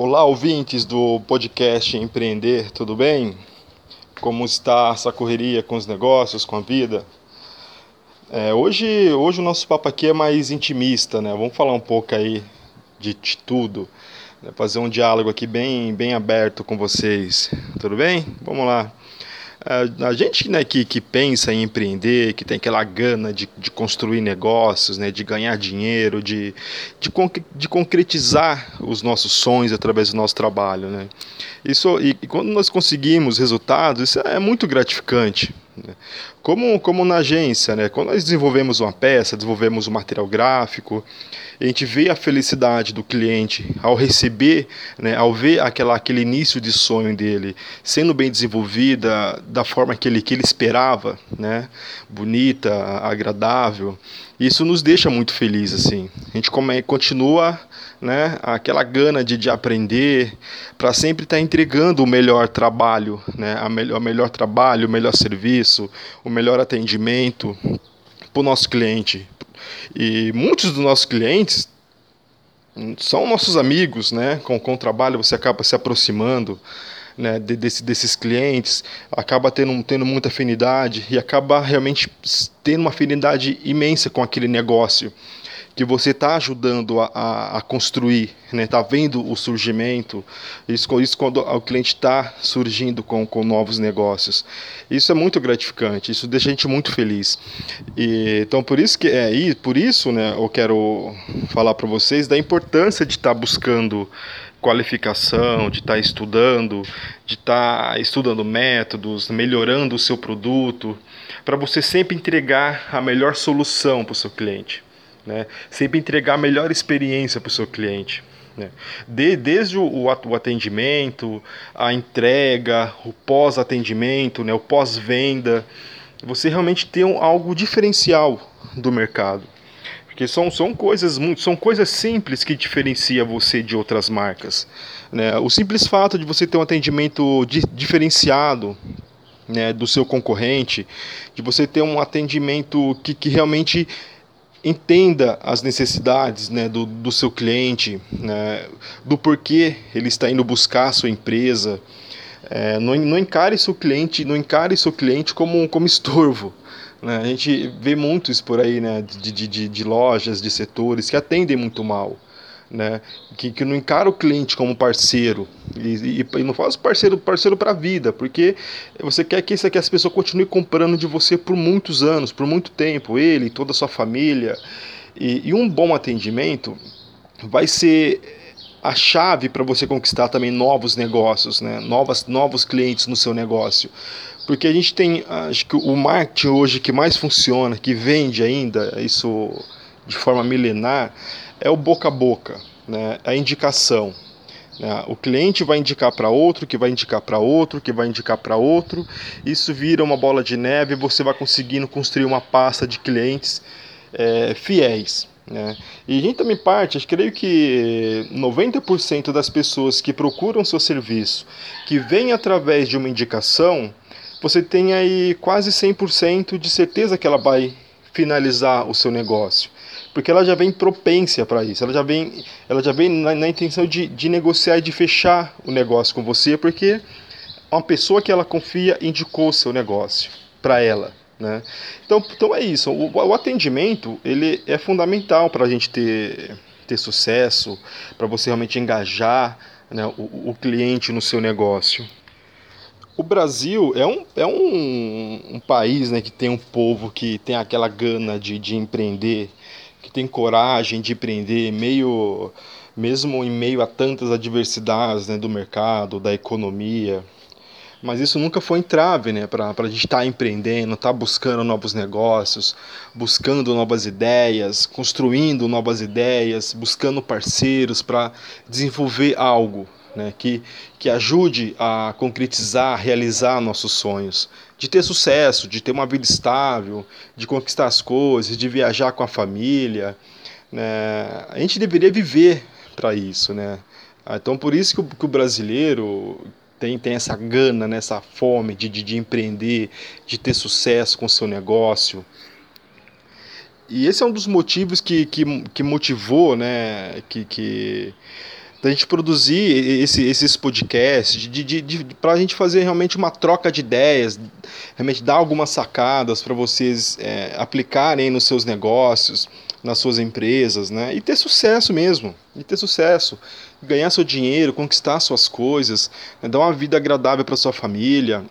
Olá, ouvintes do podcast Empreender, tudo bem? Como está essa correria com os negócios, com a vida? É, hoje, hoje o nosso papo aqui é mais intimista, né? Vamos falar um pouco aí de, tudo, né? fazer um diálogo aqui bem, bem aberto com vocês, tudo bem? Vamos lá. A gente né, que, que pensa em empreender, que tem aquela gana de, de construir negócios, né, de ganhar dinheiro, de, de, de concretizar os nossos sonhos através do nosso trabalho. Né? Isso, e, e quando nós conseguimos resultados, isso é muito gratificante. Como, como na agência, né? quando nós desenvolvemos uma peça, desenvolvemos um material gráfico, a gente vê a felicidade do cliente ao receber, né? ao ver aquela, aquele início de sonho dele sendo bem desenvolvida da forma que ele, que ele esperava, né? bonita, agradável. Isso nos deixa muito felizes. Assim. A gente come, continua né, aquela gana de, de aprender, para sempre estar tá entregando o melhor trabalho, né, a melhor, o melhor trabalho, o melhor serviço, o melhor atendimento para o nosso cliente. E muitos dos nossos clientes são nossos amigos, né? Com, com o trabalho você acaba se aproximando né, de, desse, desses clientes, acaba tendo, tendo muita afinidade e acaba realmente tendo uma afinidade imensa com aquele negócio que você está ajudando a, a, a, construir, né? Está vendo o surgimento. Isso, isso quando o cliente está surgindo com, com novos negócios. Isso é muito gratificante. Isso deixa a gente muito feliz. E, então por isso que é e por isso, né? Eu quero falar para vocês da importância de estar tá buscando qualificação, de estar tá estudando, de estar tá estudando métodos, melhorando o seu produto, para você sempre entregar a melhor solução para o seu cliente né? Sempre entregar a melhor experiência para o seu cliente. Né? De, desde o, atendimento, a entrega, o pós-atendimento, né? o pós-venda, você realmente tem algo diferencial do mercado. Porque são, são coisas são coisas simples que diferencia você de outras marcas. Né? O simples fato de você ter um atendimento di, diferenciado né, do seu concorrente, de você ter um atendimento que, que realmente entenda as necessidades né, do, do seu cliente, né, do porquê ele está indo buscar a sua empresa. É, não, não encare seu cliente, não encare seu cliente como, como estorvo. Né? A gente vê muito isso por aí, né, de, de, de lojas, de setores que atendem muito mal né? Que, que não encara o cliente como parceiro e, e, e não faz parceiro parceiro para a vida, porque você quer que, isso, que as pessoas continuem comprando de você por muitos anos, por muito tempo, ele, toda a sua família. E, e um bom atendimento vai ser a chave para você conquistar também novos negócios, né? Novas, novos clientes no seu negócio. Porque a gente tem, acho que o marketing hoje que mais funciona, que vende ainda, isso de forma milenar, é o boca a boca, né? a indicação. Né? O cliente vai indicar para outro, que vai indicar para outro, que vai indicar para outro. Isso vira uma bola de neve e você vai conseguindo construir uma pasta de clientes é, fiéis. Né? E a gente também parte, creio que 90% das pessoas que procuram seu serviço, que vêm através de uma indicação, você tem aí quase 100% de certeza que ela vai finalizar o seu negócio porque ela já vem propência para isso, ela já vem, ela já vem na, na intenção de, de negociar e de fechar o negócio com você, porque uma pessoa que ela confia indicou o seu negócio para ela. Né? Então, então é isso. O, o atendimento ele é fundamental para a gente ter, ter sucesso, para você realmente engajar né, o, o cliente no seu negócio. O Brasil é um, é um, um país né, que tem um povo que tem aquela gana de, de empreender, que tem coragem de empreender, meio, mesmo em meio a tantas adversidades né, do mercado, da economia. Mas isso nunca foi entrave né, para a gente estar tá empreendendo, estar tá buscando novos negócios, buscando novas ideias, construindo novas ideias, buscando parceiros para desenvolver algo né, que, que ajude a concretizar, realizar nossos sonhos de ter sucesso, de ter uma vida estável, de conquistar as coisas, de viajar com a família. Né? A gente deveria viver para isso. Né? Ah, então, por isso que o, que o brasileiro tem, tem essa gana, né? essa fome de, de, de empreender, de ter sucesso com o seu negócio. E esse é um dos motivos que, que, que motivou, né, que, que da gente produzir esse, esses podcasts, de, de, de para a gente fazer realmente uma troca de ideias, realmente dar algumas sacadas para vocês é, aplicarem nos seus negócios, nas suas empresas, né? E ter sucesso mesmo, e ter sucesso, ganhar seu dinheiro, conquistar suas coisas, né? dar uma vida agradável para sua família.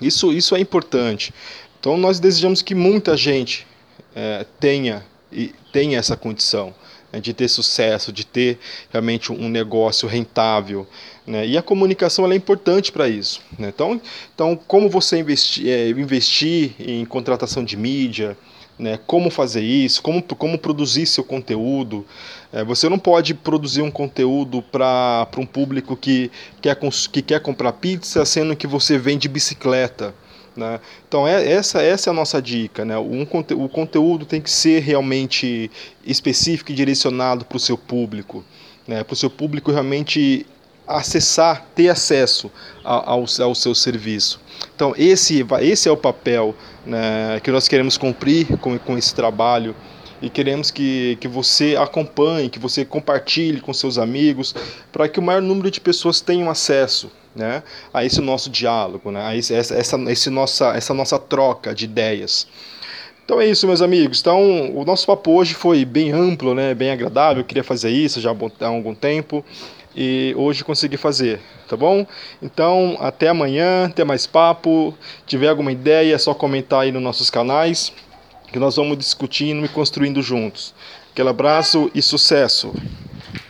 Isso, isso é importante. Então nós desejamos que muita gente é, tenha e tenha essa condição de ter sucesso, de ter realmente um negócio rentável. Né? E a comunicação é importante para isso. Né? Então, então, como você investir, é, investir em contratação de mídia, né, como fazer isso, como, como produzir seu conteúdo. É, você não pode produzir um conteúdo para um público que quer, que quer comprar pizza, sendo que você vende bicicleta. Né? Então é, essa, essa é a nossa dica. Né? Um, o conteúdo tem que ser realmente específico e direcionado para o seu público, né? para o seu público realmente acessar, ter acesso ao, ao seu serviço. Então esse, esse é o papel né, que nós queremos cumprir com, com esse trabalho e queremos que, que você acompanhe, que você compartilhe com seus amigos, para que o maior número de pessoas tenham acesso né, a esse nosso diálogo, né, a esse, essa, esse nossa, essa nossa troca de ideias. Então é isso, meus amigos. Então, o nosso papo hoje foi bem amplo, né, bem agradável. Eu queria fazer isso já há algum tempo e hoje consegui fazer, tá bom? Então, até amanhã, até mais papo. Se tiver alguma ideia, é só comentar aí nos nossos canais que nós vamos discutindo e construindo juntos. Aquele abraço e sucesso!